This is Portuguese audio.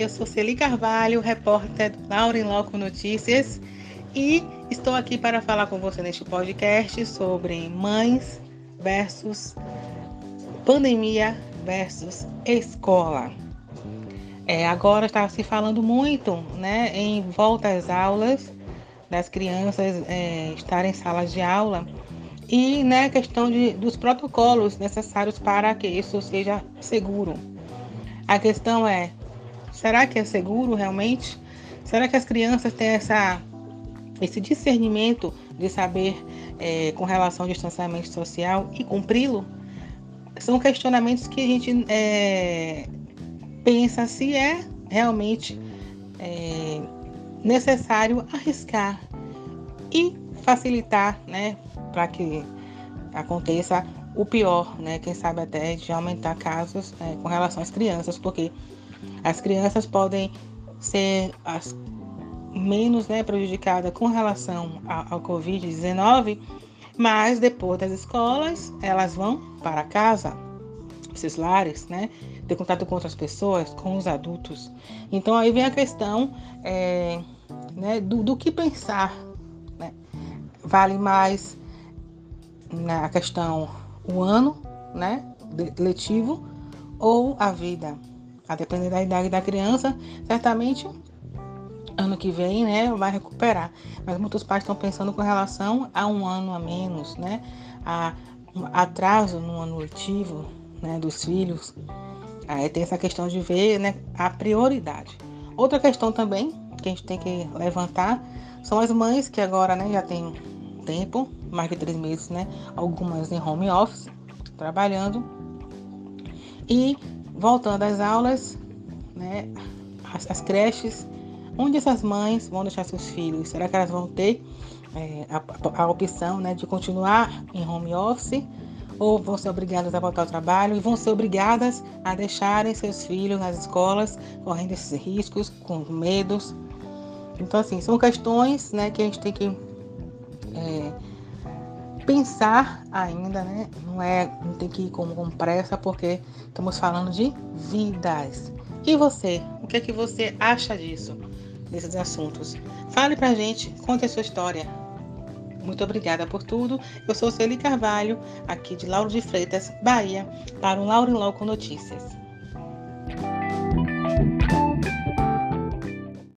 eu sou Celi Carvalho, repórter do Lauren Loco Notícias e estou aqui para falar com você neste podcast sobre mães versus pandemia versus escola. É, agora está se falando muito né, em volta às aulas, das crianças é, estarem em salas de aula e né, questão de, dos protocolos necessários para que isso seja seguro. A questão é, será que é seguro realmente? Será que as crianças têm essa, esse discernimento de saber é, com relação ao distanciamento social e cumpri-lo? São questionamentos que a gente é, pensa se é realmente é, necessário arriscar e facilitar, né, para que aconteça o pior, né? Quem sabe até de aumentar casos é, com relação às crianças, porque as crianças podem ser as menos né, prejudicadas com relação ao, ao Covid-19, mas depois das escolas elas vão para casa, esses lares, né? Ter contato com outras pessoas, com os adultos. Então aí vem a questão é, né, do, do que pensar. Né? Vale mais na questão o ano, né, letivo ou a vida. A depender da idade da criança, certamente ano que vem, né, vai recuperar. Mas muitos pais estão pensando com relação a um ano a menos, né, a um atraso no ano letivo, né, dos filhos. Aí tem essa questão de ver, né, a prioridade. Outra questão também que a gente tem que levantar são as mães que agora, né, já tem tempo, mais de três meses, né? Algumas em home office, trabalhando. E voltando às aulas, né? As, as creches, onde essas mães vão deixar seus filhos? Será que elas vão ter é, a, a, opção né, de continuar em home office? Ou vão ser obrigadas a voltar ao trabalho e vão ser obrigadas a deixarem seus filhos nas escolas, correndo esses riscos, com medos? Então, assim, são questões né, que a gente tem que é, pensar ainda, né? Não é, não tem que ir com, com pressa porque estamos falando de vidas. E você, o que é que você acha disso, desses assuntos? Fale pra gente, conte a sua história. Muito obrigada por tudo. Eu sou Celi Carvalho, aqui de Lauro de Freitas, Bahia, para o Lauro em Loco Notícias.